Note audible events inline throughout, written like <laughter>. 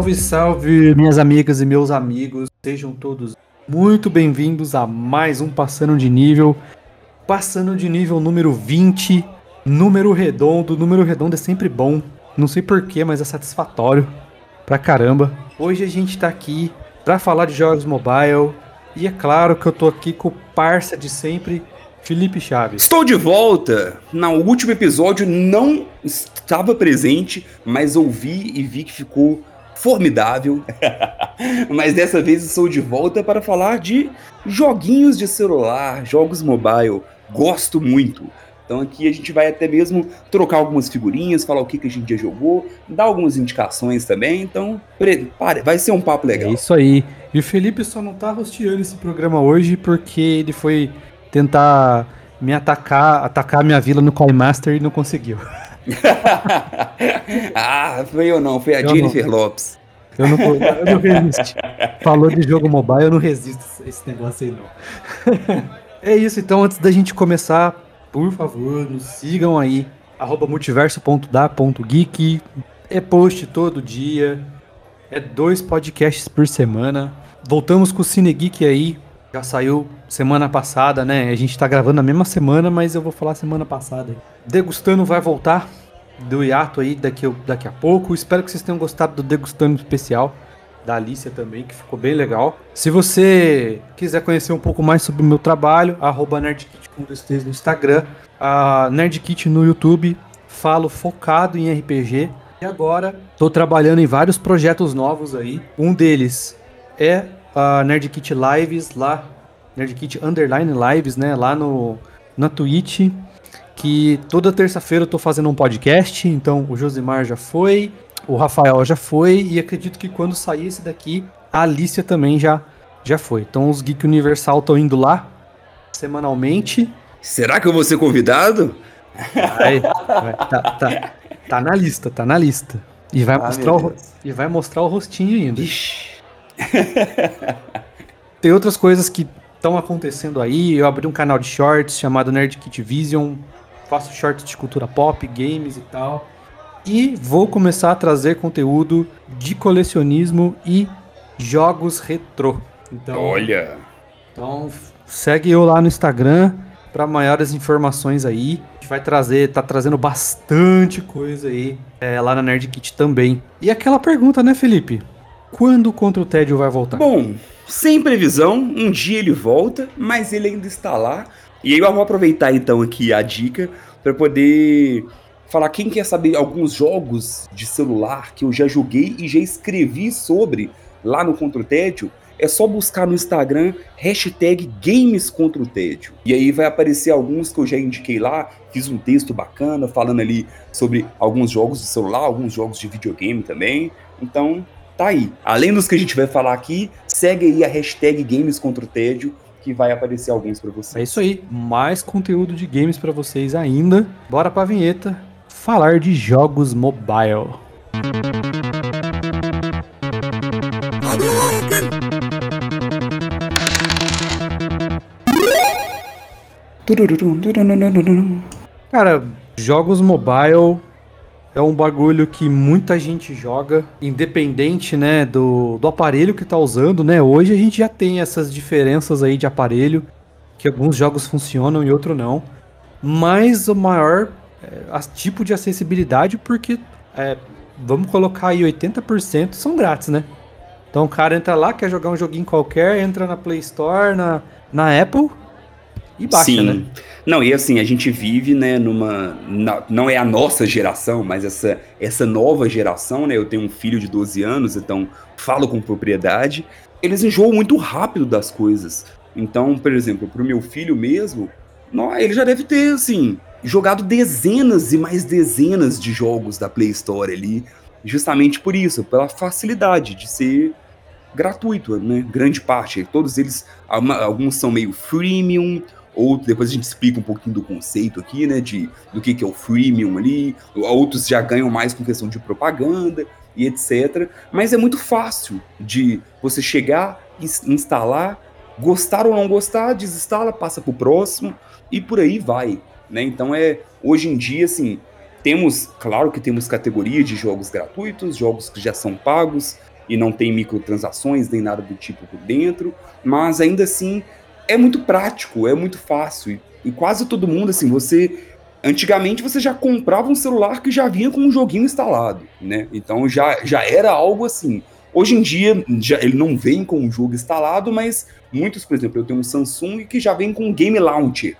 Salve, salve, minhas amigas e meus amigos. Sejam todos muito bem-vindos a mais um Passando de Nível. Passando de nível número 20, número redondo. Número redondo é sempre bom. Não sei porquê, mas é satisfatório pra caramba. Hoje a gente tá aqui pra falar de jogos mobile. E é claro que eu tô aqui com o parça de sempre, Felipe Chaves. Estou de volta! No último episódio não estava presente, mas ouvi e vi que ficou formidável. <laughs> mas dessa vez estou de volta para falar de joguinhos de celular, jogos mobile. Gosto muito. Então aqui a gente vai até mesmo trocar algumas figurinhas, falar o que, que a gente já jogou, dar algumas indicações também. Então, vai ser um papo legal. É isso aí. E o Felipe só não tá rosteando esse programa hoje porque ele foi tentar me atacar, atacar minha vila no Coin Master e não conseguiu. <laughs> <laughs> ah, foi eu não, foi a eu Jennifer não. Lopes. Eu não, eu não resisto. Falou de jogo mobile, eu não resisto a esse negócio aí não. <laughs> é isso, então antes da gente começar, por favor, nos sigam aí, arroba multiverso.da.geek. É post todo dia, é dois podcasts por semana. Voltamos com o Cine Geek aí, já saiu semana passada, né? A gente tá gravando na mesma semana, mas eu vou falar semana passada. Degustando vai voltar do hiato aí daqui, daqui a pouco. Espero que vocês tenham gostado do Degustando especial da Alicia também, que ficou bem legal. Se você quiser conhecer um pouco mais sobre o meu trabalho, arroba NerdKit no Instagram, a NerdKit no YouTube, falo focado em RPG. E agora estou trabalhando em vários projetos novos aí. Um deles é a Nerdkit Lives lá, Nerdkit Underline Lives, né, lá no na Twitch, que toda terça-feira eu tô fazendo um podcast, então o Josimar já foi, o Rafael já foi e acredito que quando sair esse daqui, a Alicia também já já foi. Então os Geek Universal estão indo lá semanalmente. Será que eu vou ser convidado? Vai, vai, tá, tá, tá na lista, tá na lista. E vai, ah, mostrar, o, e vai mostrar o rostinho ainda. Ixi. <laughs> Tem outras coisas que estão acontecendo aí. Eu abri um canal de shorts chamado Nerd Kit Vision. Faço shorts de cultura pop, games e tal. E vou começar a trazer conteúdo de colecionismo e jogos retrô. Então, Olha! Então segue eu lá no Instagram para maiores informações aí. A gente vai trazer, tá trazendo bastante coisa aí é, lá na Nerd Kit também. E aquela pergunta, né, Felipe? Quando Contra o Tédio vai voltar? Bom, sem previsão, um dia ele volta, mas ele ainda está lá. E aí eu vou aproveitar então aqui a dica para poder falar quem quer saber alguns jogos de celular que eu já joguei e já escrevi sobre lá no Contra o Tédio. É só buscar no Instagram hashtag Games Contra o Tédio. E aí vai aparecer alguns que eu já indiquei lá. Fiz um texto bacana falando ali sobre alguns jogos de celular, alguns jogos de videogame também. Então tá aí. Além dos que a gente vai falar aqui, segue aí a hashtag Games contra o Tédio, que vai aparecer alguns para vocês. É isso aí, mais conteúdo de games para vocês ainda. Bora pra vinheta falar de jogos mobile. Cara, jogos mobile é um bagulho que muita gente joga, independente, né, do, do aparelho que tá usando, né? Hoje a gente já tem essas diferenças aí de aparelho, que alguns jogos funcionam e outros não. Mas o maior é, tipo de acessibilidade, porque é, vamos colocar aí 80% são grátis, né? Então o cara entra lá, quer jogar um joguinho qualquer, entra na Play Store, na, na Apple, e baixa, Sim. né? Não, e assim, a gente vive, né, numa. Na, não é a nossa geração, mas essa, essa nova geração, né? Eu tenho um filho de 12 anos, então falo com propriedade. Eles enjoam muito rápido das coisas. Então, por exemplo, pro meu filho mesmo, não, ele já deve ter, assim, jogado dezenas e mais dezenas de jogos da Play Store ali, justamente por isso, pela facilidade de ser gratuito, né? Grande parte. Todos eles, alguns são meio freemium, ou depois a gente explica um pouquinho do conceito aqui, né, de do que, que é o freemium ali, outros já ganham mais com questão de propaganda e etc. Mas é muito fácil de você chegar, instalar, gostar ou não gostar, desinstala, passa pro próximo e por aí vai, né? Então é hoje em dia assim, Temos, claro que temos categoria de jogos gratuitos, jogos que já são pagos e não tem microtransações nem nada do tipo por dentro, mas ainda assim é muito prático, é muito fácil. E, e quase todo mundo, assim, você. Antigamente você já comprava um celular que já vinha com um joguinho instalado, né? Então já, já era algo assim. Hoje em dia, já, ele não vem com o jogo instalado, mas muitos, por exemplo, eu tenho um Samsung que já vem com um Game Launcher.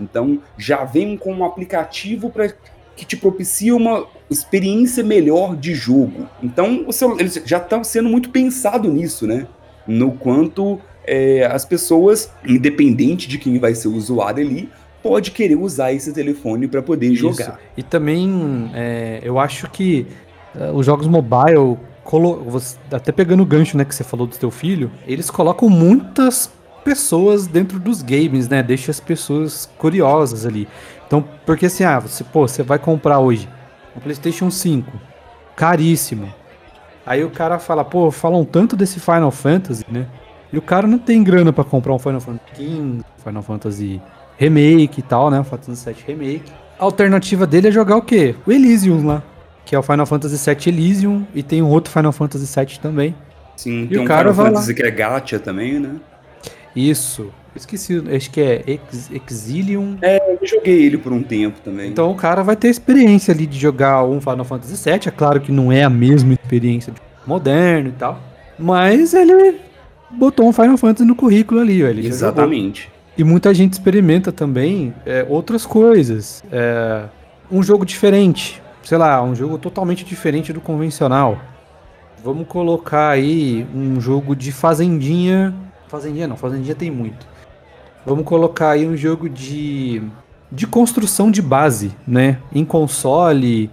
Então, já vem com um aplicativo para que te propicia uma experiência melhor de jogo. Então, celular, eles já estão sendo muito pensado nisso, né? No quanto é, as pessoas, independente de quem vai ser o usuário ali, pode querer usar esse telefone para poder Isso. jogar. E também, é, eu acho que uh, os jogos mobile até pegando o gancho, né, que você falou do teu filho, eles colocam muitas pessoas dentro dos games, né? Deixa as pessoas curiosas ali. Então, porque assim, ah, você, pô, você vai comprar hoje um PlayStation 5, caríssimo. Aí o cara fala, pô, falam tanto desse Final Fantasy, né? E o cara não tem grana para comprar um Final Fantasy XV, Final Fantasy Remake e tal, né? Final Fantasy VII Remake. A alternativa dele é jogar o quê? O Elysium lá que é o Final Fantasy VII Elysium, e tem um outro Final Fantasy VII também. Sim, e tem o um cara Final Fantasy lá. que é Gacha também, né? Isso. Esqueci, acho que é Ex Exilium. É, eu joguei ele por um tempo também. Então o cara vai ter experiência ali de jogar um Final Fantasy VII. É claro que não é a mesma experiência de moderno e tal. Mas ele botou um Final Fantasy no currículo ali, ele Exatamente. E muita gente experimenta também é, outras coisas. É, um jogo diferente sei lá, um jogo totalmente diferente do convencional. Vamos colocar aí um jogo de fazendinha. Fazendinha não, fazendinha tem muito. Vamos colocar aí um jogo de de construção de base, né? Em console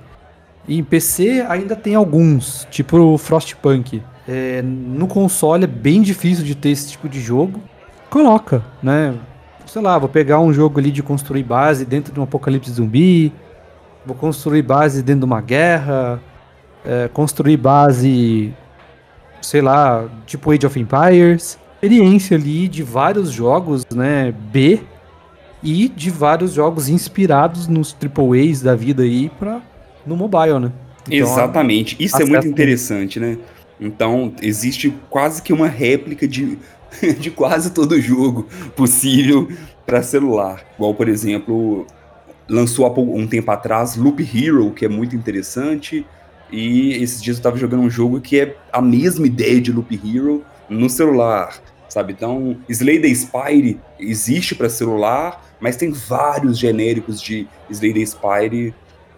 e em PC ainda tem alguns, tipo o Frostpunk. É, no console é bem difícil de ter esse tipo de jogo. Coloca, né? Sei lá, vou pegar um jogo ali de construir base dentro de um apocalipse zumbi, Vou construir base dentro de uma guerra, é, construir base, sei lá, tipo Age of Empires. Experiência ali de vários jogos, né, B, e de vários jogos inspirados nos AAAs da vida aí pra, no mobile, né? Então, Exatamente. Isso é muito interessante, né? Então, existe quase que uma réplica de, <laughs> de quase todo jogo possível para celular. Igual, por exemplo, lançou há um tempo atrás Loop Hero, que é muito interessante. E esses dias eu estava jogando um jogo que é a mesma ideia de Loop Hero no celular, sabe? Então, Slay the Spire existe para celular, mas tem vários genéricos de Slay the Spire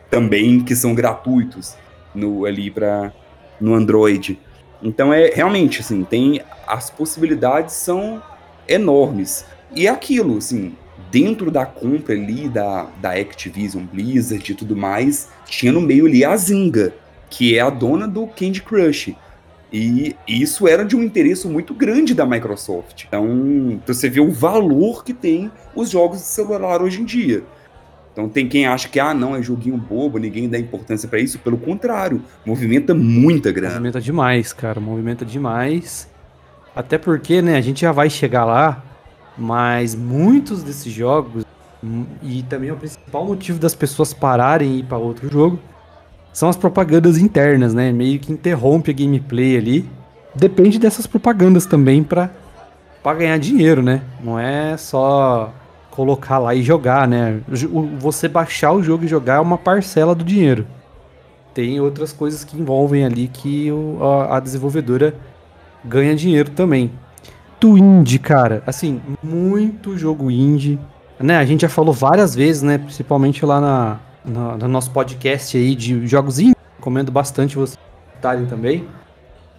também que são gratuitos no ali para no Android. Então é realmente assim, tem as possibilidades são enormes. E é aquilo, assim, dentro da compra ali da, da Activision Blizzard e tudo mais, tinha no meio ali a Zynga, que é a dona do Candy Crush. E isso era de um interesse muito grande da Microsoft. Então, você vê o valor que tem os jogos de celular hoje em dia. Então tem quem acha que, ah, não, é joguinho bobo, ninguém dá importância para isso. Pelo contrário, movimenta muita grana. Movimenta demais, cara, movimenta demais. Até porque, né, a gente já vai chegar lá, mas muitos desses jogos, e também o principal motivo das pessoas pararem e ir para outro jogo, são as propagandas internas, né? Meio que interrompe a gameplay ali. Depende dessas propagandas também para ganhar dinheiro, né? Não é só colocar lá e jogar, né? Você baixar o jogo e jogar é uma parcela do dinheiro. Tem outras coisas que envolvem ali que a desenvolvedora ganha dinheiro também muito indie, cara. Assim, muito jogo indie. Né, a gente já falou várias vezes, né? Principalmente lá na, na no nosso podcast aí de jogos indie. Recomendo bastante vocês estarem também.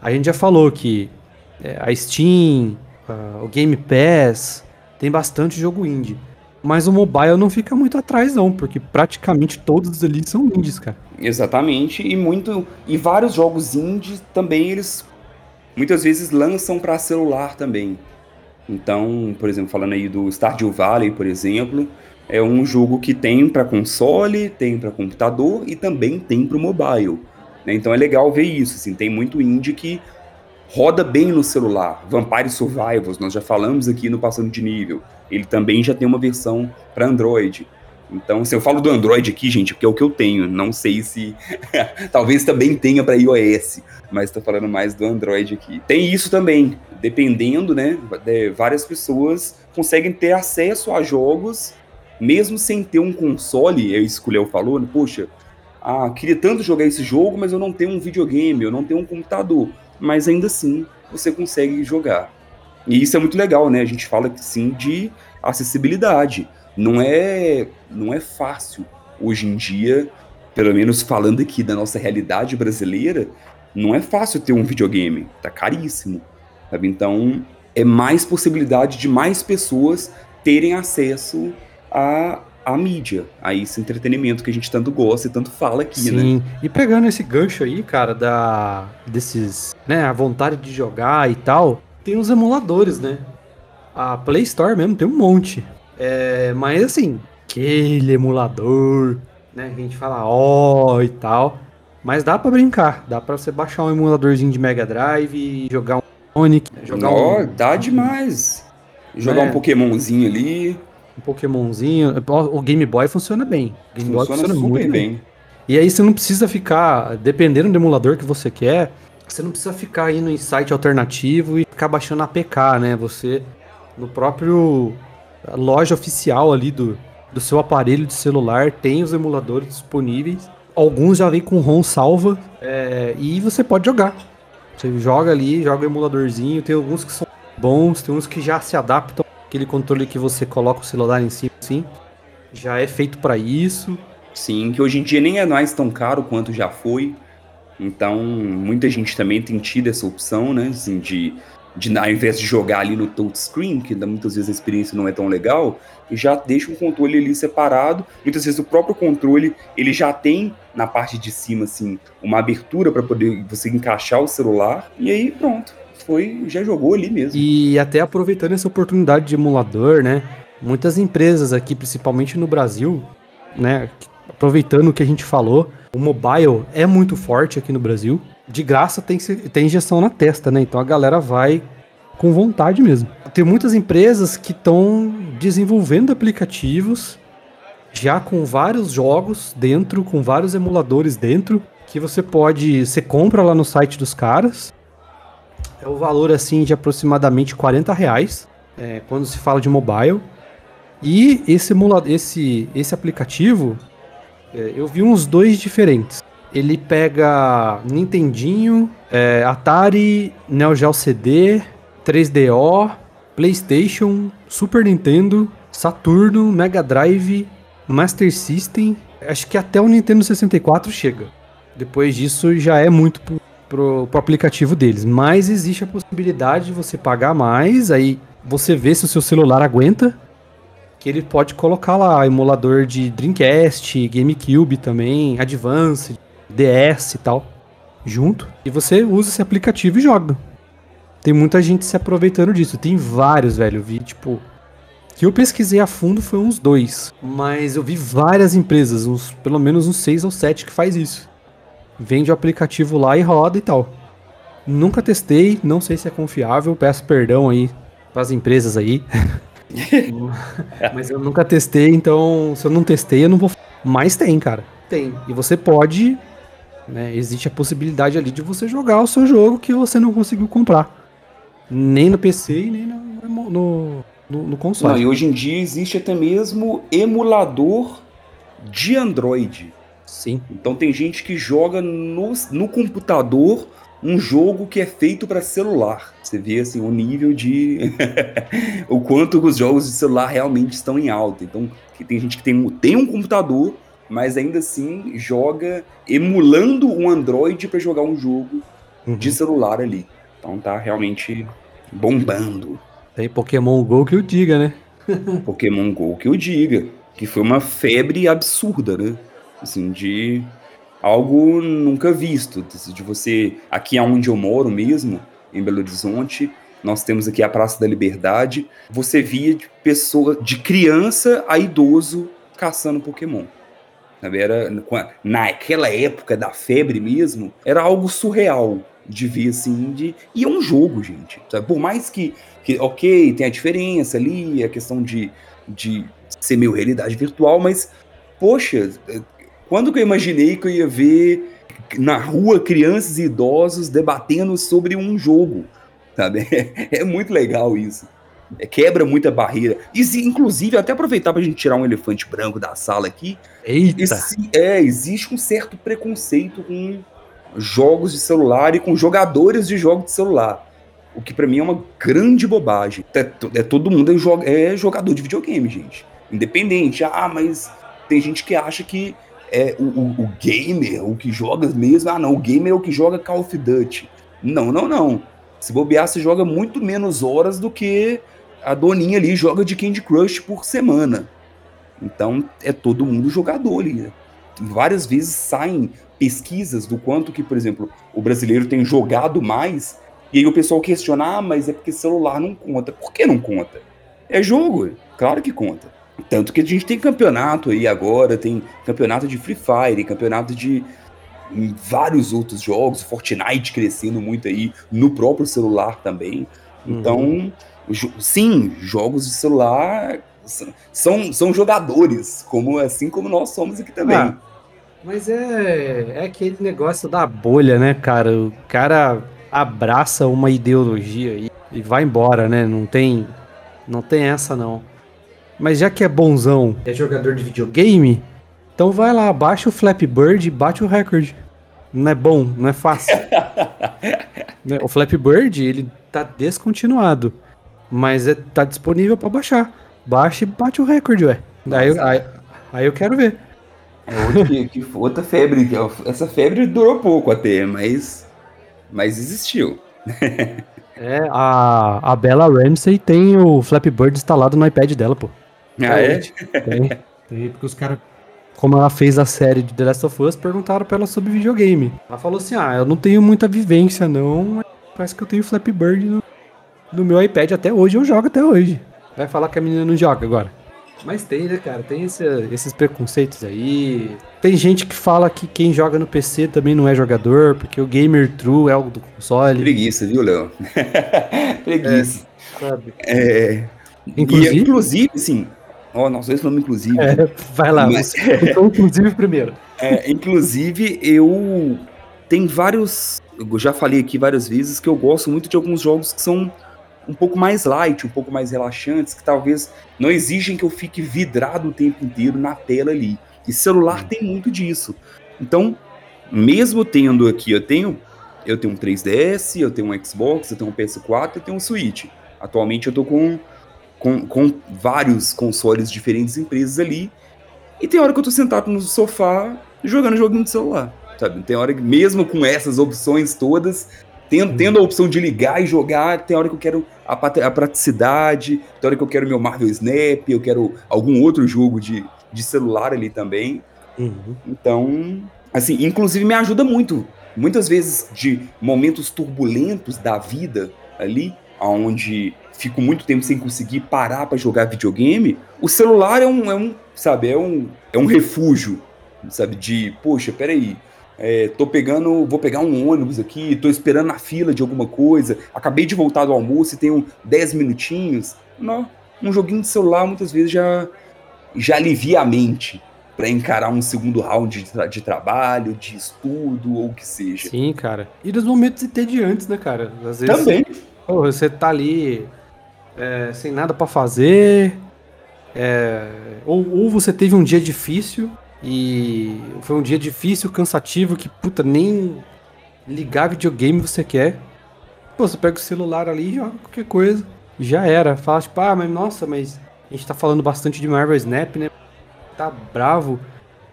A gente já falou que é, a Steam, o Game Pass, tem bastante jogo indie. Mas o mobile não fica muito atrás, não, porque praticamente todos ali são indies, cara. Exatamente, e muito. E vários jogos indies também eles muitas vezes lançam para celular também. Então, por exemplo, falando aí do Stardew Valley, por exemplo, é um jogo que tem para console, tem para computador e também tem para o mobile. Né? Então é legal ver isso. Assim, tem muito indie que roda bem no celular. Vampire Survivors, nós já falamos aqui no Passando de Nível. Ele também já tem uma versão para Android. Então, se eu falo do Android aqui, gente, porque é o que eu tenho, não sei se <laughs> talvez também tenha para iOS, mas estou falando mais do Android aqui. Tem isso também, dependendo, né? Várias pessoas conseguem ter acesso a jogos mesmo sem ter um console, é isso que o Léo falou, né? poxa, ah, queria tanto jogar esse jogo, mas eu não tenho um videogame, eu não tenho um computador. Mas ainda assim, você consegue jogar. E isso é muito legal, né? A gente fala sim de acessibilidade. Não é, não é fácil hoje em dia, pelo menos falando aqui da nossa realidade brasileira, não é fácil ter um videogame, tá caríssimo. Sabe? Então, é mais possibilidade de mais pessoas terem acesso a, a mídia, a esse entretenimento que a gente tanto gosta e tanto fala aqui, Sim. né? Sim, e pegando esse gancho aí, cara, da desses, né, a vontade de jogar e tal, tem os emuladores, né? A Play Store mesmo tem um monte. É, mas assim, aquele emulador, né, que a gente fala ó oh, e tal, mas dá para brincar, dá para você baixar um emuladorzinho de Mega Drive e jogar um Sonic, jogar oh, um... dá demais. Jogar é. um Pokémonzinho ali um Pokémonzinho. O Game Boy funciona bem. O Game funciona, Boy funciona muito bem. bem. E aí você não precisa ficar, dependendo do emulador que você quer, você não precisa ficar indo em site alternativo e ficar baixando APK, né? Você, no próprio loja oficial ali do, do seu aparelho de celular, tem os emuladores disponíveis. Alguns já vêm com ROM salva é, e você pode jogar. Você joga ali, joga o emuladorzinho. Tem alguns que são bons, tem uns que já se adaptam aquele controle que você coloca o celular em cima, assim, já é feito para isso. Sim, que hoje em dia nem é mais tão caro quanto já foi. Então, muita gente também tem tido essa opção, né, assim, de, de ao invés de jogar ali no touchscreen, que muitas vezes a experiência não é tão legal, já deixa o controle ali separado. Muitas vezes o próprio controle, ele já tem na parte de cima, assim, uma abertura para poder você encaixar o celular, e aí pronto foi, já jogou ali mesmo. E até aproveitando essa oportunidade de emulador, né? Muitas empresas aqui, principalmente no Brasil, né? Aproveitando o que a gente falou, o mobile é muito forte aqui no Brasil. De graça tem, tem injeção na testa, né? Então a galera vai com vontade mesmo. Tem muitas empresas que estão desenvolvendo aplicativos já com vários jogos dentro, com vários emuladores dentro, que você pode, você compra lá no site dos caras é o valor assim de aproximadamente 40 reais é, quando se fala de mobile. E esse, esse, esse aplicativo, é, eu vi uns dois diferentes. Ele pega Nintendinho, é, Atari, Neo Geo CD, 3DO, PlayStation, Super Nintendo, Saturno, Mega Drive, Master System. Acho que até o Nintendo 64 chega. Depois disso já é muito pro, pro aplicativo deles. Mas existe a possibilidade de você pagar mais, aí você vê se o seu celular aguenta, que ele pode colocar lá emulador de Dreamcast, GameCube também, Advance, DS e tal, junto. E você usa esse aplicativo e joga. Tem muita gente se aproveitando disso. Tem vários, velho. Eu vi, tipo. Que eu pesquisei a fundo foi uns dois. Mas eu vi várias empresas, uns, pelo menos uns seis ou sete que faz isso vende o aplicativo lá e roda e tal. Nunca testei, não sei se é confiável, peço perdão aí para as empresas aí. <laughs> Mas eu nunca testei, então se eu não testei, eu não vou. Mas tem, cara. Tem. E você pode. Né, existe a possibilidade ali de você jogar o seu jogo que você não conseguiu comprar. Nem no PC e nem no, no, no, no console. Não, e hoje em dia existe até mesmo emulador de Android. Sim. Então tem gente que joga no, no computador um jogo que é feito para celular. Você vê assim o nível de <laughs> o quanto os jogos de celular realmente estão em alta. Então tem gente que tem, tem um computador, mas ainda assim joga emulando um Android para jogar um jogo uhum. de celular ali. Então tá realmente bombando. Tem Pokémon Go que o diga, né? <laughs> Pokémon Go que o diga, que foi uma febre absurda, né? Assim, de algo nunca visto, de você, aqui aonde eu moro mesmo, em Belo Horizonte, nós temos aqui a Praça da Liberdade, você via de pessoa, de criança a idoso caçando Pokémon. Era, naquela época da febre mesmo, era algo surreal. de ver assim, de. E é um jogo, gente. Sabe? Por mais que, que, ok, tem a diferença ali, a questão de, de ser meio realidade virtual, mas, poxa, quando que eu imaginei que eu ia ver na rua crianças e idosos debatendo sobre um jogo? Sabe? É, <laughs> é muito legal isso. É, quebra muita barreira. E, inclusive, até aproveitar para a gente tirar um elefante branco da sala aqui. Eita! Esse, é, existe um certo preconceito com jogos de celular e com jogadores de jogos de celular. O que para mim é uma grande bobagem. É, é todo mundo é, é, jogador de videogame, gente. Independente. Ah, mas tem gente que acha que é o, o, o, gamer, o que joga mesmo. Ah, não, o gamer é o que joga Call of Duty. Não, não, não. Se bobear, você joga muito menos horas do que a doninha ali joga de Candy Crush por semana. Então é todo mundo jogador ali. Né? Várias vezes saem pesquisas do quanto que, por exemplo, o brasileiro tem jogado mais, e aí o pessoal questiona, ah, mas é porque celular não conta. Por que não conta? É jogo, claro que conta. Tanto que a gente tem campeonato aí agora, tem campeonato de Free Fire, campeonato de vários outros jogos, Fortnite crescendo muito aí no próprio celular também. Então, uhum. sim, jogos de celular são, são jogadores, como assim como nós somos aqui também. Ah, mas é, é aquele negócio da bolha, né, cara? O cara abraça uma ideologia e, e vai embora, né? Não tem, não tem essa não. Mas já que é bonzão, é jogador de videogame, então vai lá, baixa o Flappy Bird e bate o recorde. Não é bom, não é fácil. <laughs> Né, o Flappy Bird, ele tá descontinuado, mas é, tá disponível para baixar. Baixa e bate o recorde, ué. Daí, aí, aí eu quero ver. É outra, que, que, outra febre. Essa febre durou pouco até, mas, mas existiu. <laughs> é, a, a Bella Ramsey tem o Flappy Bird instalado no iPad dela, pô. Ah, é? Tem, tem porque os caras, como ela fez a série de The Last of Us, perguntaram pra ela sobre videogame. Ela falou assim: ah, eu não tenho muita vivência, não, parece que eu tenho Flappy Bird no, no meu iPad até hoje, eu jogo até hoje. Vai falar que a menina não joga agora. Mas tem, né, cara? Tem esse, esses preconceitos aí. Tem gente que fala que quem joga no PC também não é jogador, porque o gamer true é algo do console. Preguiça, viu, Léo? <laughs> Preguiça. É, sabe? É, inclusive, e, inclusive, sim, Ó, oh, nós dois falamos inclusive. É, vai lá, mas... <laughs> então, inclusive primeiro. É, inclusive, eu tem vários. Eu já falei aqui várias vezes que eu gosto muito de alguns jogos que são um pouco mais light, um pouco mais relaxantes, que talvez não exigem que eu fique vidrado o tempo inteiro na tela ali. E celular tem muito disso. Então, mesmo tendo aqui, eu tenho eu tenho um 3DS, eu tenho um Xbox, eu tenho um PS4, eu tenho um Switch. Atualmente eu tô com com, com vários consoles de diferentes empresas ali. E tem hora que eu tô sentado no sofá jogando joguinho de celular, sabe? Tem hora que, mesmo com essas opções todas, tendo, uhum. tendo a opção de ligar e jogar, tem hora que eu quero a, a praticidade, tem hora que eu quero meu Marvel Snap, eu quero algum outro jogo de, de celular ali também. Uhum. Então, assim, inclusive me ajuda muito. Muitas vezes de momentos turbulentos da vida ali, onde fico muito tempo sem conseguir parar para jogar videogame, o celular é um, é um, sabe, é um, é um refúgio, sabe, de, poxa, peraí, é, tô pegando, vou pegar um ônibus aqui, tô esperando na fila de alguma coisa, acabei de voltar do almoço e tenho 10 minutinhos. Não, um joguinho de celular muitas vezes já, já alivia a mente para encarar um segundo round de, tra de, trabalho, de estudo ou o que seja. Sim, cara. E dos momentos entediantes, né, cara? Às vezes Também. Pô, você tá ali é, sem nada para fazer, é, ou, ou você teve um dia difícil e foi um dia difícil, cansativo, que puta, nem ligar videogame você quer. Pô, você pega o celular ali e joga qualquer coisa. Já era. Fala tipo, ah, mas nossa, mas a gente tá falando bastante de Marvel Snap, né? Tá bravo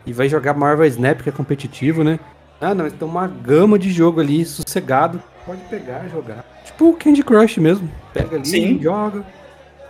e vai jogar Marvel Snap, que é competitivo, né? Ah, não, tem uma gama de jogo ali, sossegado. Pode pegar jogar. Tipo o Candy Crush mesmo. Pega ali, Sim. joga.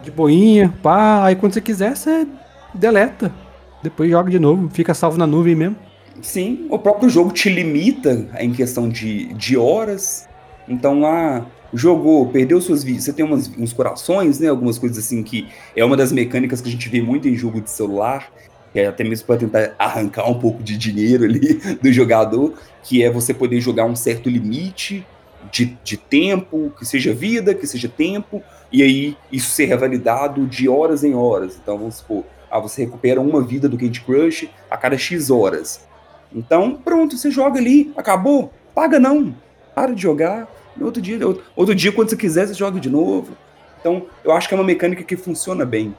De boinha, pá. Aí quando você quiser, você deleta. Depois joga de novo. Fica salvo na nuvem mesmo. Sim, o próprio jogo te limita em questão de, de horas. Então lá, jogou, perdeu suas vidas. Você tem umas, uns corações, né? Algumas coisas assim que é uma das mecânicas que a gente vê muito em jogo de celular. Que é até mesmo para tentar arrancar um pouco de dinheiro ali <laughs> do jogador, que é você poder jogar um certo limite de, de tempo, que seja vida, que seja tempo, e aí isso ser revalidado de horas em horas. Então vamos supor, ah, você recupera uma vida do Candy Crush a cada X horas. Então, pronto, você joga ali, acabou, paga não, para de jogar. Outro dia, outro, outro dia, quando você quiser, você joga de novo. Então, eu acho que é uma mecânica que funciona bem.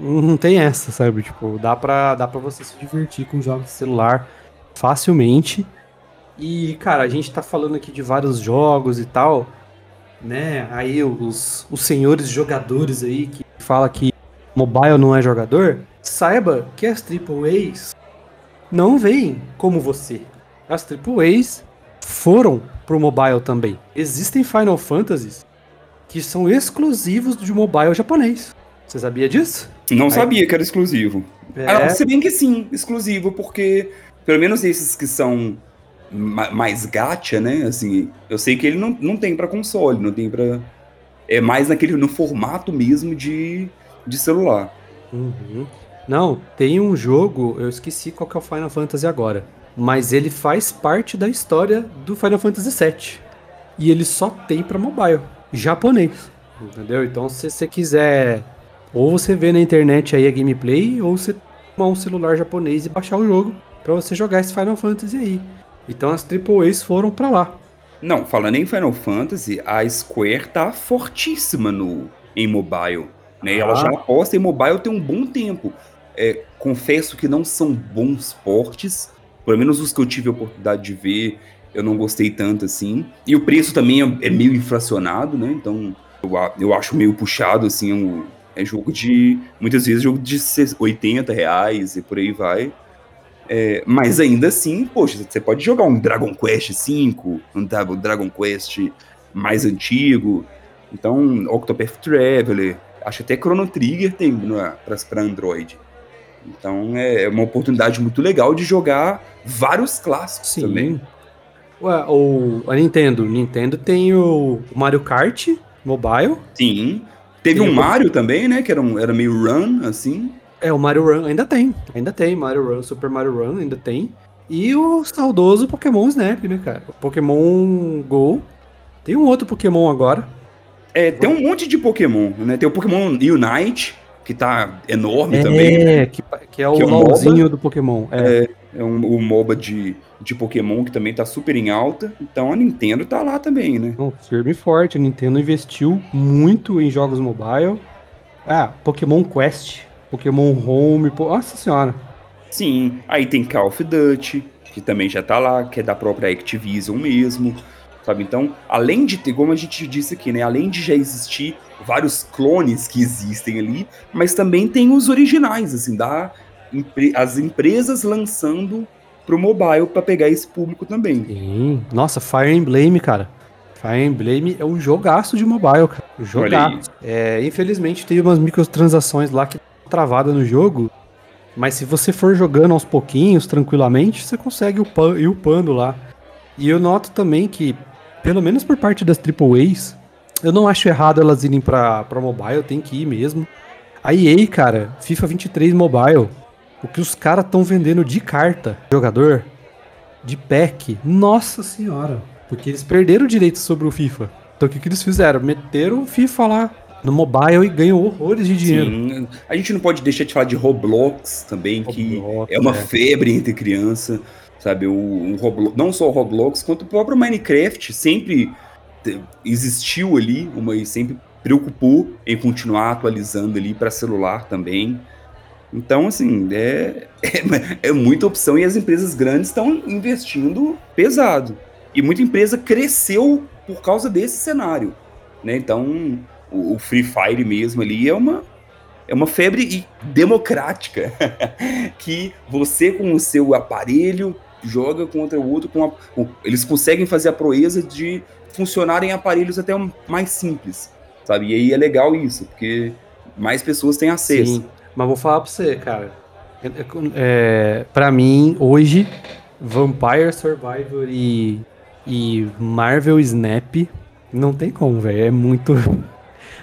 Não tem essa, sabe? Tipo, dá pra, dá pra você se divertir com jogos de celular facilmente. E, cara, a gente tá falando aqui de vários jogos e tal, né? Aí os, os senhores jogadores aí que fala que mobile não é jogador, saiba que as AAAs não veem como você. As AAAs foram pro mobile também. Existem Final Fantasies que são exclusivos de mobile japonês. Você sabia disso? Não Aí... sabia que era exclusivo. É... Ah, se bem que sim, exclusivo, porque pelo menos esses que são mais gacha, né? Assim, eu sei que ele não, não tem para console, não tem para é mais naquele no formato mesmo de, de celular. Uhum. Não, tem um jogo, eu esqueci qual que é o Final Fantasy agora, mas ele faz parte da história do Final Fantasy VII. E ele só tem para mobile japonês. Entendeu? Então, se você quiser, ou você vê na internet aí a gameplay, ou você tomar um celular japonês e baixar o jogo para você jogar esse Final Fantasy aí. Então as AAAs foram para lá. Não, falando em Final Fantasy, a Square tá fortíssima no em mobile. Né? Ah. Ela já aposta em mobile tem um bom tempo. É, confesso que não são bons portes, pelo menos os que eu tive a oportunidade de ver, eu não gostei tanto assim. E o preço também é, é meio inflacionado, né? Então eu, eu acho meio puxado, assim, um, é jogo de. Muitas vezes jogo de 80 reais e por aí vai. É, mas ainda assim, poxa, você pode jogar um Dragon Quest V, um Dragon Quest mais antigo. Então, Octopath Traveler, acho até Chrono Trigger tem para Android. Então é uma oportunidade muito legal de jogar vários clássicos Sim. também. Ué, o, a Nintendo. Nintendo tem o Mario Kart Mobile. Sim. Teve tem um Mario também, né? Que era, um, era meio run, assim. É, o Mario Run ainda tem. Ainda tem. Mario Run, Super Mario Run ainda tem. E o saudoso Pokémon Snap, né, cara? O Pokémon Go. Tem um outro Pokémon agora. É, tem um monte de Pokémon, né? Tem o Pokémon Unite, que tá enorme é, também. É, que, que, é o que é do Pokémon. É, é, é um, o MOBA de, de Pokémon que também tá super em alta. Então a Nintendo tá lá também, né? Um firme e forte. A Nintendo investiu muito em jogos mobile. Ah, Pokémon Quest, Pokémon Home, po... nossa senhora. Sim, aí tem Call of Duty, que também já tá lá, que é da própria Activision mesmo. Sabe? Então, além de ter, como a gente disse aqui, né? Além de já existir vários clones que existem ali, mas também tem os originais, assim, da as empresas lançando pro mobile para pegar esse público também. Sim. Nossa, Fire Emblem, cara. Fire Emblem é um jogaço de mobile, cara. Jogaço. É, infelizmente tem umas microtransações lá que travada no jogo, mas se você for jogando aos pouquinhos, tranquilamente, você consegue ir upando lá. E eu noto também que, pelo menos por parte das AAAs, eu não acho errado elas irem pra, pra mobile, tem que ir mesmo. A EA, cara, FIFA 23 Mobile, o que os caras estão vendendo de carta, jogador, de pack, nossa senhora. Porque eles perderam o direito sobre o FIFA. Então o que, que eles fizeram? Meteram o FIFA lá no mobile e ganham horrores de dinheiro. Sim. A gente não pode deixar de falar de Roblox também, Roblox, que é uma é. febre entre criança, sabe? O, o Roblox, não só o Roblox, quanto o próprio Minecraft sempre existiu ali, uma e sempre preocupou em continuar atualizando ali para celular também. Então, assim, é, <laughs> é, é, muita opção e as empresas grandes estão investindo pesado. E muita empresa cresceu por causa desse cenário. Né? Então, o, o Free Fire mesmo ali é uma, é uma febre democrática <laughs> que você com o seu aparelho joga contra o outro com, a, eles conseguem fazer a proeza de funcionar em aparelhos até mais simples, sabe? E aí é legal isso, porque mais pessoas têm acesso. Sim, mas vou falar pra você, cara. É para mim, hoje, Vampire Survivor e, e Marvel Snap não tem como, velho. É muito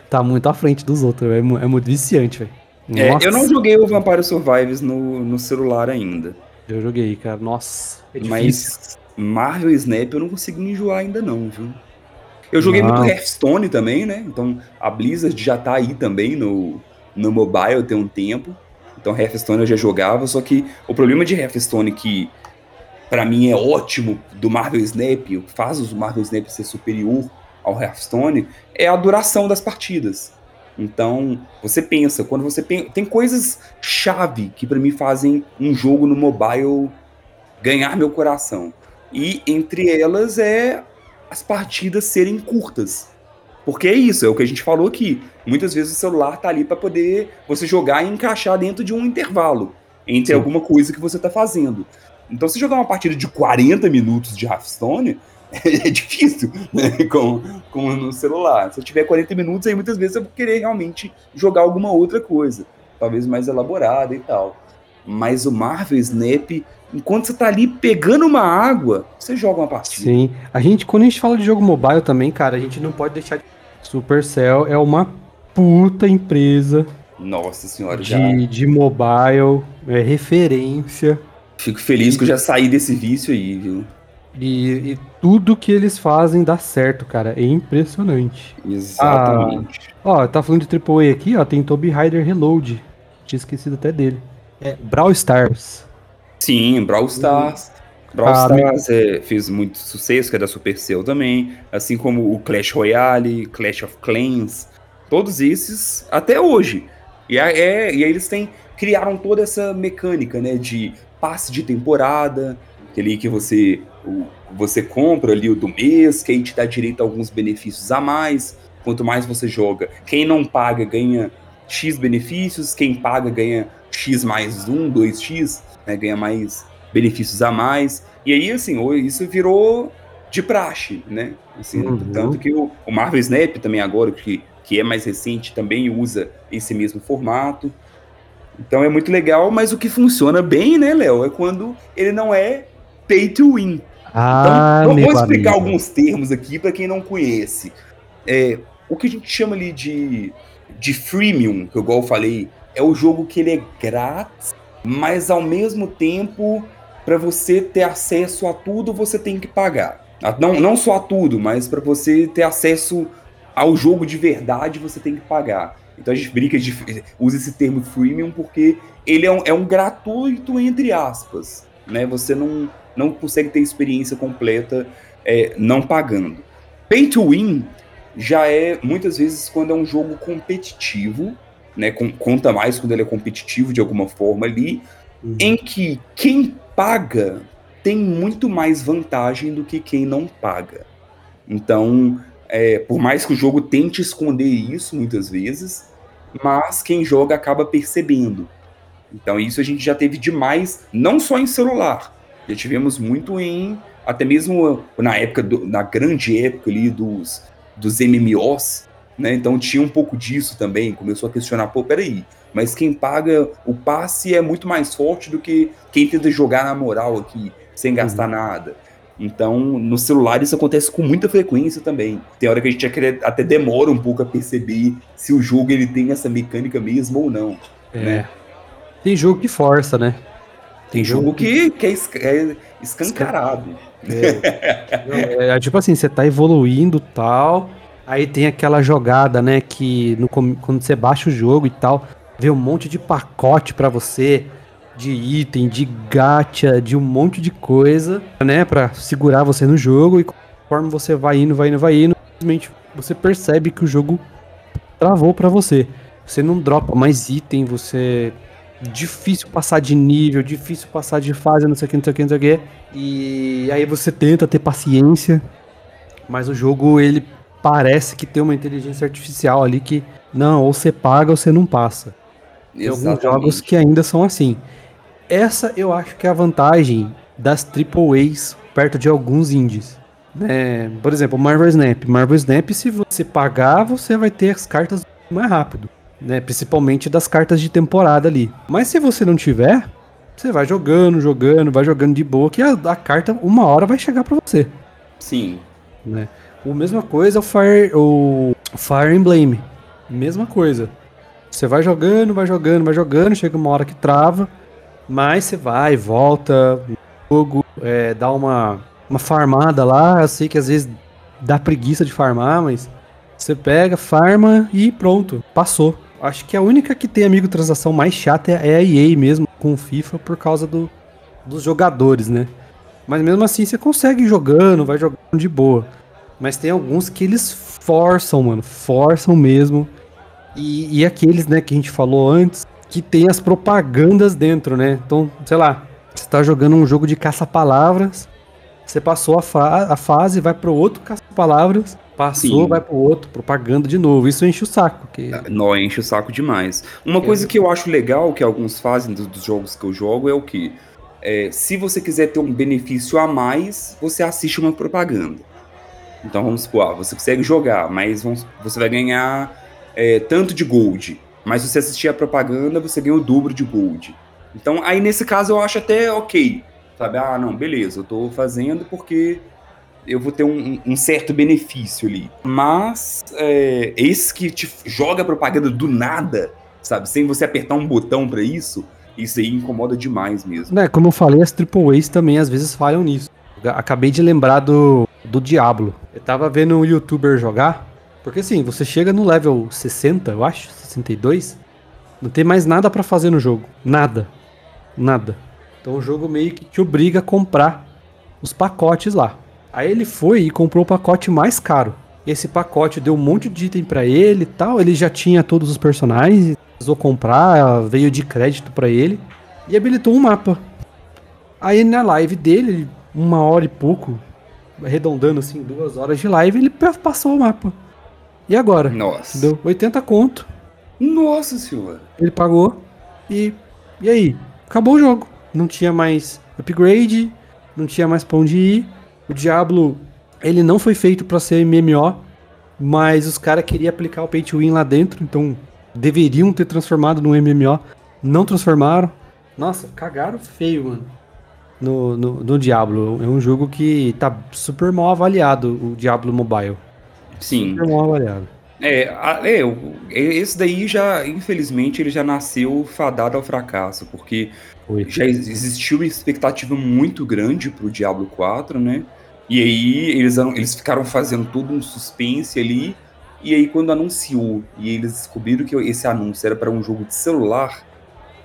tá muito à frente dos outros. É, é muito viciante, velho. É, eu não joguei o Vampire Survivors no, no celular ainda. Eu joguei, cara. Nossa. É Mas Marvel Snap eu não consegui enjoar ainda não, viu? Eu joguei Não. muito Hearthstone também, né? Então a Blizzard já tá aí também no, no mobile tem um tempo. Então Hearthstone eu já jogava, só que o problema de Hearthstone que para mim é ótimo do Marvel Snap, faz o Marvel Snap ser superior ao Hearthstone é a duração das partidas. Então, você pensa, quando você pensa, tem coisas chave que para mim fazem um jogo no mobile ganhar meu coração. E entre elas é as partidas serem curtas. Porque é isso, é o que a gente falou aqui. Muitas vezes o celular tá ali para poder você jogar e encaixar dentro de um intervalo entre Sim. alguma coisa que você tá fazendo. Então, se jogar uma partida de 40 minutos de Hearthstone, <laughs> é difícil, né? Com, com no celular. Se eu tiver 40 minutos, aí muitas vezes eu vou querer realmente jogar alguma outra coisa, talvez mais elaborada e tal. Mas o Marvel Snap, enquanto você tá ali pegando uma água, você joga uma partida. Sim. A gente, quando a gente fala de jogo mobile também, cara, a gente não pode deixar de. Supercell é uma puta empresa. Nossa senhora, de, já. De mobile, é referência. Fico feliz que eu já saí desse vício aí, viu? E, e, tudo que eles fazem dá certo, cara. É impressionante. Exatamente. Ah, ó, tá falando de AAA aqui, ó. Tem Toby Rider Reload. Tinha esquecido até dele. É Brawl Stars. Sim, Brawl Stars. Brawl ah, Stars é, fez muito sucesso, que é da Supercell também. Assim como o Clash Royale, Clash of Clans. Todos esses, até hoje. E, é, e aí eles têm, criaram toda essa mecânica, né? De passe de temporada, aquele que você você compra ali o do mês, que aí te dá direito a alguns benefícios a mais. Quanto mais você joga, quem não paga ganha X benefícios, quem paga ganha X mais 1, 2X, né, ganha mais benefícios a mais. E aí, assim, isso virou de praxe, né? Assim, uhum. Tanto que o, o, Marvel Snap também agora, que, que é mais recente, também usa esse mesmo formato. Então é muito legal, mas o que funciona bem, né, Léo, é quando ele não é pay to win. Ah, então, vou explicar amigo. alguns termos aqui para quem não conhece. É, o que a gente chama ali de, de freemium, que igual eu falei, é o jogo que ele é grátis, mas ao mesmo tempo, para você ter acesso a tudo, você tem que pagar. Não, não só a tudo, mas para você ter acesso ao jogo de verdade, você tem que pagar. Então a gente brinca, de, usa esse termo freemium porque ele é um, é um gratuito entre aspas. Né? Você não, não consegue ter experiência completa é, não pagando. Pay to win já é muitas vezes quando é um jogo competitivo, né? Com, conta mais quando ele é competitivo de alguma forma ali, uhum. em que quem paga tem muito mais vantagem do que quem não paga. Então, é, por mais que o jogo tente esconder isso muitas vezes, mas quem joga acaba percebendo. Então, isso a gente já teve demais, não só em celular, já tivemos muito em. Até mesmo na época, do, na grande época ali dos, dos MMOs, né? Então tinha um pouco disso também. Começou a questionar, pô, peraí, mas quem paga o passe é muito mais forte do que quem tenta jogar na moral aqui, sem gastar uhum. nada. Então, no celular isso acontece com muita frequência também. Tem hora que a gente até demora um pouco a perceber se o jogo ele tem essa mecânica mesmo ou não. É. Né? Tem jogo que força, né? Tem jogo que, que é, é escancarado. É, é, tipo assim, você tá evoluindo tal. Aí tem aquela jogada, né? Que no, quando você baixa o jogo e tal, vê um monte de pacote para você, de item, de gacha, de um monte de coisa, né? Pra segurar você no jogo. E conforme você vai indo, vai indo, vai indo, simplesmente você percebe que o jogo travou para você. Você não dropa mais item, você difícil passar de nível, difícil passar de fase, não sei o que, não sei o que, não sei o que. E aí você tenta ter paciência, mas o jogo ele parece que tem uma inteligência artificial ali que não, ou você paga ou você não passa. Tem alguns jogos que ainda são assim. Essa eu acho que é a vantagem das triple A's perto de alguns indies. Né? Por exemplo, Marvel Snap. Marvel Snap, se você pagar, você vai ter as cartas mais rápido né? Principalmente das cartas de temporada ali. Mas se você não tiver, você vai jogando, jogando, vai jogando de boa, que a, a carta uma hora vai chegar para você. Sim. Né? A mesma coisa o Fire, o Fire Emblem. Mesma coisa. Você vai jogando, vai jogando, vai jogando, chega uma hora que trava, mas você vai, volta, jogo, é, dá uma, uma farmada lá. Eu sei que às vezes dá preguiça de farmar, mas você pega, farma e pronto, passou. Acho que a única que tem amigo transação mais chata é a EA mesmo, com o FIFA, por causa do, dos jogadores, né? Mas mesmo assim você consegue ir jogando, vai jogando de boa. Mas tem alguns que eles forçam, mano, forçam mesmo. E, e aqueles, né, que a gente falou antes, que tem as propagandas dentro, né? Então, sei lá, você tá jogando um jogo de caça-palavras, você passou a, fa a fase, vai pro outro caça-palavras, passou, Sim. vai pro outro, propaganda de novo. Isso enche o saco. Que... Ah, não, enche o saco demais. Uma é. coisa que eu acho legal que alguns fazem dos, dos jogos que eu jogo é o que? É, se você quiser ter um benefício a mais, você assiste uma propaganda. Então vamos supor, ah, você consegue jogar, mas vamos, você vai ganhar é, tanto de gold. Mas se você assistir a propaganda, você ganha o dobro de gold. Então, aí nesse caso eu acho até ok. Sabe? Ah, não, beleza, eu tô fazendo porque eu vou ter um, um certo benefício ali. Mas é, esse que te joga propaganda do nada, sabe? Sem você apertar um botão para isso, isso aí incomoda demais mesmo. É, como eu falei, as Triple A's também às vezes falham nisso. Acabei de lembrar do, do Diablo. Eu tava vendo um youtuber jogar. Porque assim, você chega no level 60, eu acho, 62, não tem mais nada para fazer no jogo. Nada. Nada. Então o jogo meio que te obriga a comprar os pacotes lá. Aí ele foi e comprou o pacote mais caro. Esse pacote deu um monte de item para ele e tal. Ele já tinha todos os personagens, precisou comprar, veio de crédito para ele e habilitou um mapa. Aí na live dele, uma hora e pouco, arredondando assim, duas horas de live, ele passou o mapa. E agora? Nossa. Deu 80 conto. Nossa senhora. Ele pagou e. E aí? Acabou o jogo. Não tinha mais upgrade, não tinha mais pra onde ir. O Diablo, ele não foi feito para ser MMO, mas os caras queriam aplicar o pay to win lá dentro, então deveriam ter transformado no MMO. Não transformaram. Nossa, cagaram feio, mano. No, no, no Diablo. É um jogo que tá super mal avaliado, o Diablo Mobile. Sim. Super mal avaliado. É, é, esse daí já, infelizmente, ele já nasceu fadado ao fracasso, porque Foi. já existiu uma expectativa muito grande pro Diablo 4, né? E aí eles, eles ficaram fazendo todo um suspense ali, e aí quando anunciou e eles descobriram que esse anúncio era para um jogo de celular,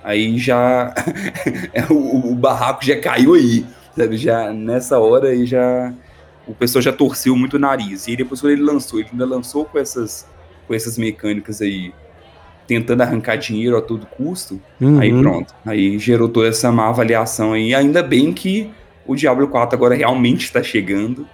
aí já <laughs> o, o, barraco já caiu aí, sabe? Já nessa hora aí já o pessoal já torceu muito o nariz. E aí depois quando ele lançou, ele ainda lançou com essas, com essas mecânicas aí, tentando arrancar dinheiro a todo custo, uhum. aí pronto. Aí gerou toda essa má avaliação aí. Ainda bem que o Diablo 4 agora realmente está chegando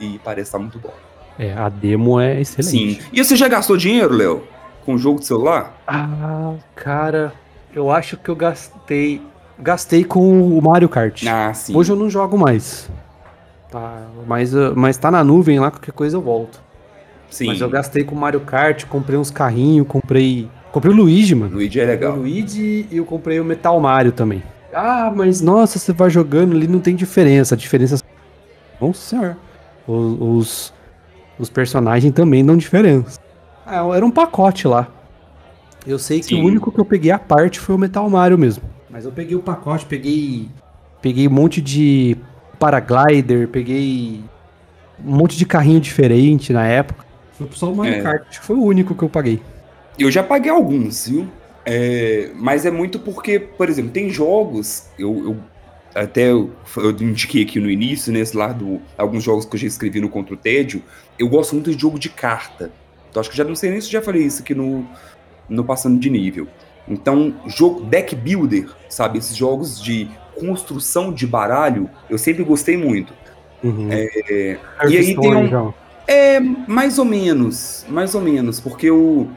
e parece estar muito bom. É, a demo é excelente. Sim. E você já gastou dinheiro, Léo? Com o jogo de celular? Ah, cara, eu acho que eu gastei. Gastei com o Mario Kart. Ah, sim. Hoje eu não jogo mais. Tá, mas, mas tá na nuvem lá, qualquer coisa eu volto. Sim. Mas eu gastei com Mario Kart, comprei uns carrinhos, comprei. Comprei o Luigi, mano. Luigi é legal. O Luigi e eu comprei o Metal Mario também. Ah, mas nossa, você vai jogando ali, não tem diferença. A diferença. Nossa senhor. Os, os, os personagens também dão diferença. Ah, era um pacote lá. Eu sei que Sim. o único que eu peguei a parte foi o Metal Mario mesmo. Mas eu peguei o pacote, peguei. Peguei um monte de paraglider, peguei um monte de carrinho diferente na época. Foi só o Mario é. Kart, acho que foi o único que eu paguei. Eu já paguei alguns, viu? É, mas é muito porque, por exemplo, tem jogos, eu, eu até eu, eu, indiquei aqui no início, nesse lado, alguns jogos que eu já escrevi no Contra o Tédio, eu gosto muito de jogo de carta. Então acho que já não sei nem se já falei isso aqui no, no Passando de Nível. Então, jogo deck builder, sabe? Esses jogos de construção de baralho, eu sempre gostei muito. Uhum. É, e aí tem um. Então. É, mais ou menos. Mais ou menos. Porque eu,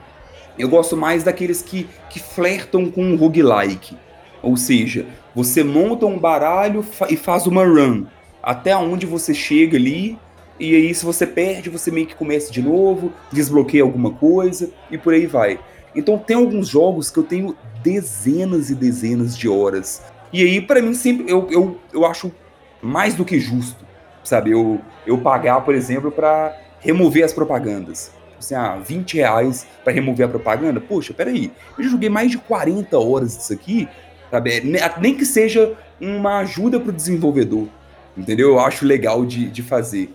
eu gosto mais daqueles que, que flertam com um roguelike. Ou seja, você monta um baralho e faz uma run. Até onde você chega ali. E aí, se você perde, você meio que começa de novo, desbloqueia alguma coisa e por aí vai. Então, tem alguns jogos que eu tenho dezenas e dezenas de horas e aí, para mim, sempre eu, eu, eu acho mais do que justo, sabe? Eu, eu pagar, por exemplo, para remover as propagandas. Assim, ah, 20 reais para remover a propaganda? Poxa, peraí, eu já joguei mais de 40 horas disso aqui, sabe? Nem que seja uma ajuda pro desenvolvedor, entendeu? Eu acho legal de, de fazer.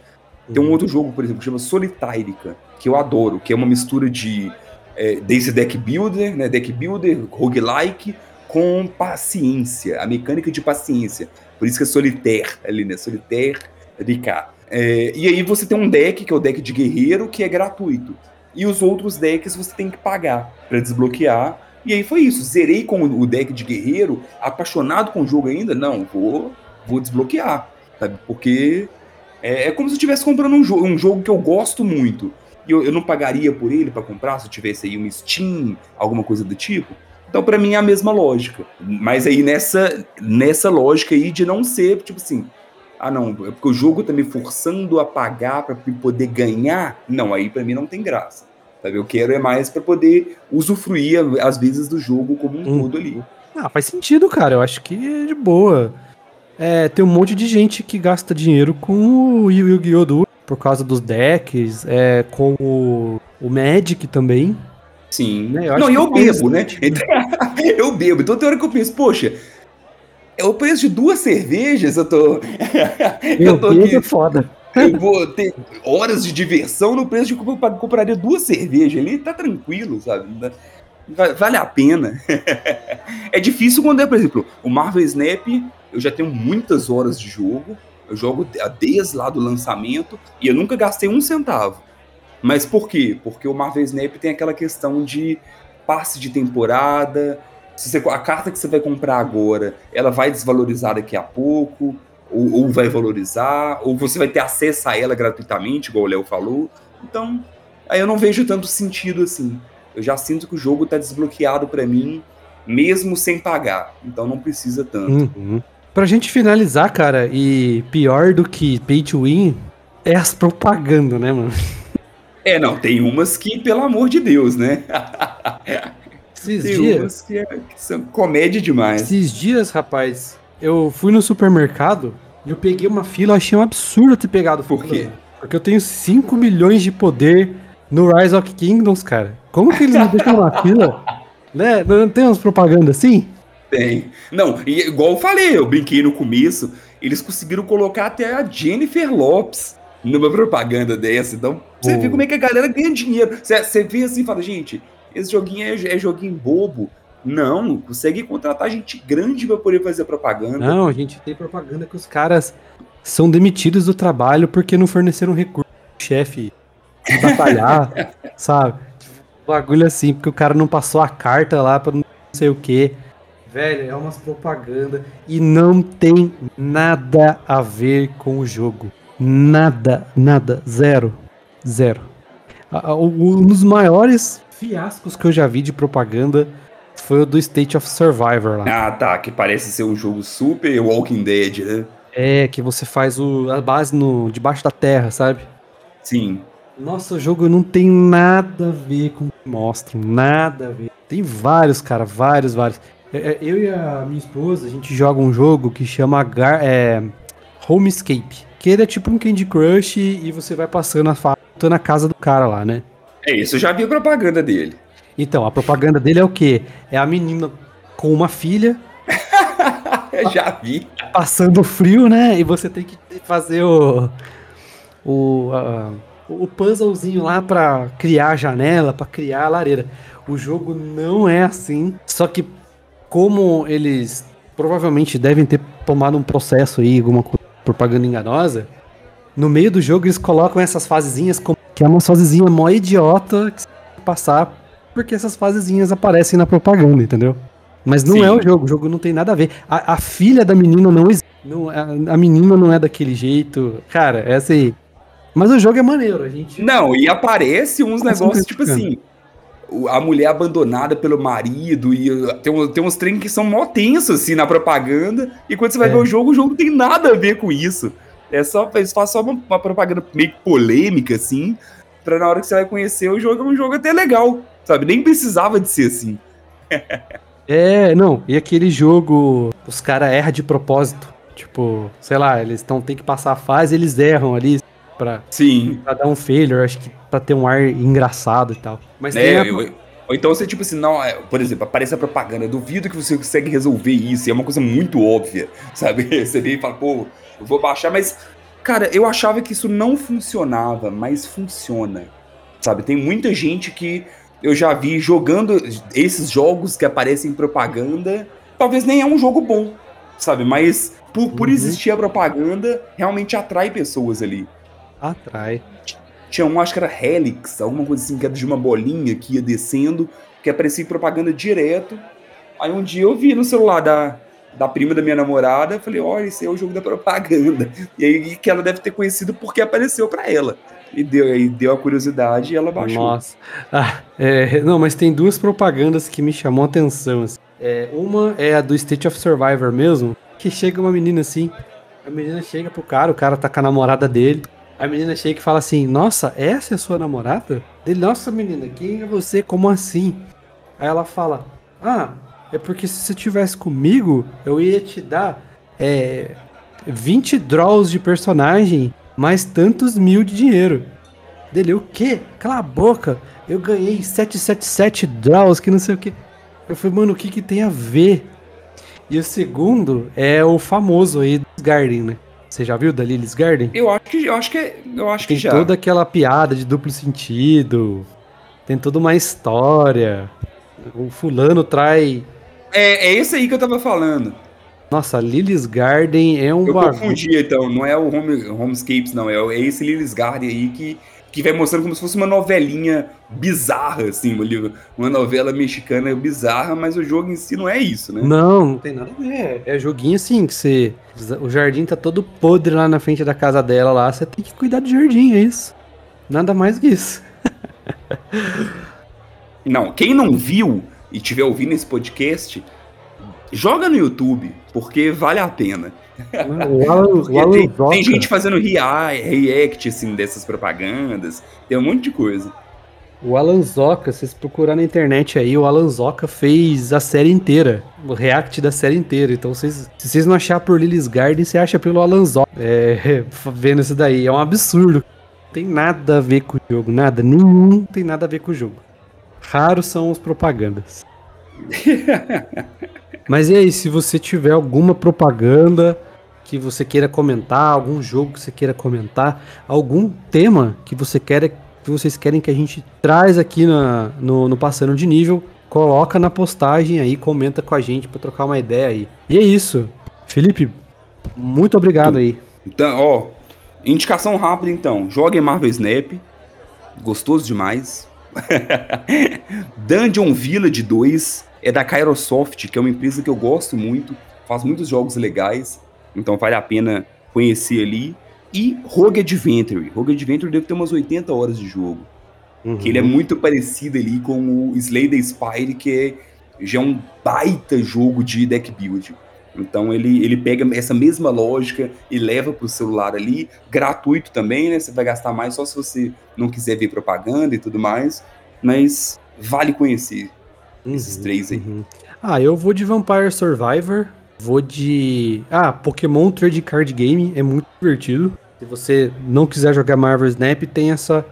Tem um outro jogo, por exemplo, que chama Solitárica, que eu adoro, que é uma mistura de é, desse deck builder, né? Deck builder, roguelike, com paciência, a mecânica de paciência. Por isso que é solitaire ali, né? Solitaire cá. É, e aí você tem um deck, que é o deck de guerreiro, que é gratuito. E os outros decks você tem que pagar para desbloquear. E aí foi isso. Zerei com o deck de guerreiro, apaixonado com o jogo ainda. Não, vou, vou desbloquear. Sabe? Porque é, é como se eu estivesse comprando um, jo um jogo que eu gosto muito. E eu, eu não pagaria por ele para comprar se eu tivesse aí um Steam, alguma coisa do tipo. Então, para mim, é a mesma lógica. Mas aí, nessa, nessa lógica aí de não ser, tipo assim, ah, não, é porque o jogo tá me forçando a pagar para poder ganhar. Não, aí para mim não tem graça. Sabe? Eu quero é mais para poder usufruir, às vezes, do jogo como um hum. todo ali. Ah, faz sentido, cara. Eu acho que é de boa. É, tem um monte de gente que gasta dinheiro com o Yu-Gi-Oh! por causa dos decks, é, com o, o Magic também. Sim. Né? Eu não, e eu bebo, né? <laughs> eu bebo. Então tem hora que eu penso, poxa, é o preço de duas cervejas, eu tô. <laughs> eu tô aqui. É foda. Eu vou ter horas de diversão no preço de que eu compraria duas cervejas ali, tá tranquilo, sabe? Vale a pena. <laughs> é difícil quando é, por exemplo, o Marvel Snap, eu já tenho muitas horas de jogo, eu jogo desde lá do lançamento e eu nunca gastei um centavo. Mas por quê? Porque o Marvel Snap tem aquela questão de passe de temporada, se você, a carta que você vai comprar agora, ela vai desvalorizar daqui a pouco, ou, ou vai valorizar, ou você vai ter acesso a ela gratuitamente, igual o Léo falou. Então, aí eu não vejo tanto sentido assim. Eu já sinto que o jogo tá desbloqueado para mim, mesmo sem pagar. Então não precisa tanto. Uhum. Pra gente finalizar, cara, e pior do que pay to win, é as propagandas, né, mano? É, não, tem umas que, pelo amor de Deus, né? <laughs> Esses Tem dias. Que, é, que, são comédia demais. Esses dias, rapaz, eu fui no supermercado e eu peguei uma fila, achei um absurdo ter pegado Por quê? Porque eu tenho 5 milhões de poder no Rise of Kingdoms, cara. Como que eles me deixam uma <laughs> fila? Né? Não tem umas propagandas assim? Tem. Não, e igual eu falei, eu brinquei no começo, eles conseguiram colocar até a Jennifer Lopes numa propaganda dessa. Então, você oh. vê como é que a galera ganha dinheiro. Você, você vê assim e fala, gente, esse joguinho é, é joguinho bobo. Não, consegue contratar gente grande para poder fazer propaganda. Não, a gente tem propaganda que os caras são demitidos do trabalho porque não forneceram recurso chefe batalhar, <laughs> sabe? Bagulho assim, porque o cara não passou a carta lá para não sei o que. Velho, é umas propaganda e não tem nada a ver com o jogo. Nada, nada, zero, zero. Um dos maiores fiascos que eu já vi de propaganda foi o do State of Survivor lá. Ah, tá, que parece ser um jogo super Walking Dead, né? É, que você faz o, a base no, debaixo da terra, sabe? Sim. Nossa, o jogo não tem nada a ver com o que mostram, nada a ver. Tem vários, cara, vários, vários. É, é, eu e a minha esposa, a gente joga um jogo que chama Gar é, Homescape. Que ele é tipo um Candy Crush e você vai passando a fase na casa do cara lá, né? É isso, eu já vi a propaganda dele. Então, a propaganda dele é o quê? É a menina com uma filha. <laughs> já vi. Passando frio, né? E você tem que fazer o. O, uh, o puzzlezinho lá para criar a janela, para criar a lareira. O jogo não é assim. Só que, como eles provavelmente devem ter tomado um processo aí, alguma propaganda enganosa, no meio do jogo eles colocam essas fasezinhas como que é uma fasezinha mó idiota que você tem que passar porque essas fasezinhas aparecem na propaganda, entendeu? Mas não Sim. é o jogo, o jogo não tem nada a ver. A, a filha da menina não existe. Não, a, a, menina não é daquele jeito. Cara, é assim. Mas o jogo é maneiro, a gente. Não, e aparece uns negócios tipo assim. A mulher abandonada pelo marido, e uh, tem, tem uns treinos que são mó tensos assim na propaganda. E quando você vai é. ver o jogo, o jogo não tem nada a ver com isso. É só, eles fazem só uma, uma propaganda meio polêmica, assim, pra na hora que você vai conhecer o jogo, é um jogo até legal, sabe? Nem precisava de ser assim. <laughs> é, não, e aquele jogo, os caras erram de propósito. Tipo, sei lá, eles tão, tem que passar a fase, eles erram ali pra, Sim. pra dar um failure, acho que pra ter um ar engraçado e tal. Mas é, a... eu, ou então você, tipo assim, não, é, por exemplo, aparece a propaganda, duvido que você consegue resolver isso, e é uma coisa muito óbvia, sabe? <laughs> Você vê e fala, pô, eu vou baixar, mas Cara, eu achava que isso não funcionava, mas funciona. Sabe, tem muita gente que eu já vi jogando esses jogos que aparecem em propaganda. Talvez nem é um jogo bom, sabe? Mas por, por uhum. existir a propaganda, realmente atrai pessoas ali. Atrai. Tinha um, acho que era Helix, alguma coisa assim, que era de uma bolinha que ia descendo, que aparecia em propaganda direto. Aí um dia eu vi no celular da, da prima da minha namorada, falei, olha, esse é o jogo da propaganda. E aí que ela deve ter conhecido porque apareceu para ela. E deu, aí deu a curiosidade e ela baixou. Nossa. Ah, é, não, mas tem duas propagandas que me chamou a atenção. Assim. É, uma é a do State of Survivor mesmo, que chega uma menina assim. A menina chega pro cara, o cara tá com a namorada dele. A menina chega e fala assim: Nossa, essa é sua namorada? Ele, nossa menina, quem é você? Como assim? Aí ela fala: Ah, é porque se você tivesse comigo, eu ia te dar é, 20 draws de personagem, mais tantos mil de dinheiro. Dele, o quê? Cala a boca. Eu ganhei 777 draws, que não sei o que. Eu falei, mano, o que que tem a ver? E o segundo é o famoso aí dos Garden, né? Você já viu da Lily's Garden? Eu acho que eu acho que eu acho tem que já. Tem toda aquela piada de duplo sentido. Tem toda uma história. O fulano trai é, é esse aí que eu tava falando. Nossa, Lily's Garden é um Eu bagulho. confundi, então. Não é o Home, Homescapes, não. É, é esse Lily's Garden aí que, que vai mostrando como se fosse uma novelinha bizarra, assim. Uma, uma novela mexicana bizarra, mas o jogo em si não é isso, né? Não, não tem nada a ver. É joguinho assim, que você... O jardim tá todo podre lá na frente da casa dela lá. Você tem que cuidar do jardim, é isso. Nada mais que isso. <laughs> não, quem não viu e estiver ouvindo esse podcast, joga no YouTube, porque vale a pena. O Alan, o Alan tem, tem, gente fazendo react assim, dessas propagandas, tem um monte de coisa. O Alan Zoca, vocês procurar na internet aí, o Alan Zoca fez a série inteira, o react da série inteira. Então, vocês, se vocês não achar por Lily's Garden, você acha pelo Alan Zoca. É, <laughs> vendo isso daí, é um absurdo. Não tem nada a ver com o jogo, nada, nenhum tem nada a ver com o jogo. Raros são os propagandas. <laughs> Mas e aí, se você tiver alguma propaganda que você queira comentar, algum jogo que você queira comentar, algum tema que você queira que vocês querem que a gente traz aqui na, no, no Passando de Nível, coloca na postagem aí, comenta com a gente para trocar uma ideia aí. E é isso. Felipe, muito obrigado aí. Então, ó, indicação rápida então. Jogue Marvel Snap. Gostoso demais. <laughs> Dungeon Village 2 é da Kairosoft, que é uma empresa que eu gosto muito, faz muitos jogos legais, então vale a pena conhecer ali. E Rogue Adventure. Rogue Adventure deve ter umas 80 horas de jogo. Uhum. Que ele é muito parecido ali com o Slay the Spire, que é, já é um baita jogo de deck build. Então ele, ele pega essa mesma lógica e leva para o celular ali, gratuito também, né? Você vai gastar mais só se você não quiser ver propaganda e tudo mais, mas vale conhecer uhum, esses três aí. Uhum. Ah, eu vou de Vampire Survivor, vou de. Ah, Pokémon Trade Card Game, é muito divertido. Se você não quiser jogar Marvel Snap, tem essa,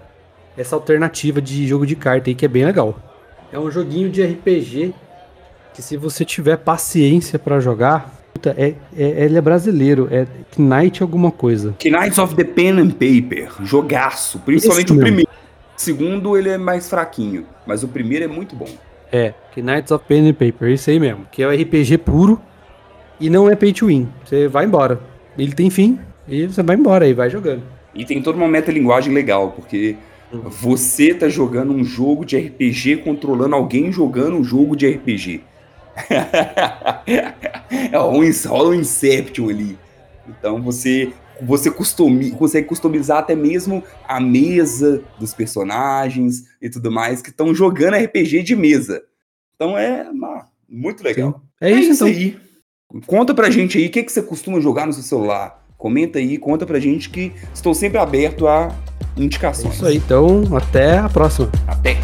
essa alternativa de jogo de carta aí que é bem legal. É um joguinho de RPG que se você tiver paciência para jogar, puta, é, é, ele é brasileiro, é Knight alguma coisa. Knights of the Pen and Paper, jogaço, principalmente o primeiro. O segundo ele é mais fraquinho, mas o primeiro é muito bom. É, Knights of Pen and Paper, isso aí mesmo, que é o RPG puro e não é pay to win. Você vai embora. Ele tem fim e você vai embora e vai jogando. E tem toda uma metalinguagem legal, porque uhum. você tá jogando um jogo de RPG controlando alguém jogando um jogo de RPG. <laughs> é um, rola um Inception ali. Então você você custumi, consegue customizar até mesmo a mesa dos personagens e tudo mais que estão jogando RPG de mesa. Então é muito legal. É, é, isso, então. aí. Conta pra gente aí o que, que você costuma jogar no seu celular. Comenta aí, conta pra gente que estou sempre aberto a indicações. É isso aí, então até a próxima. Até.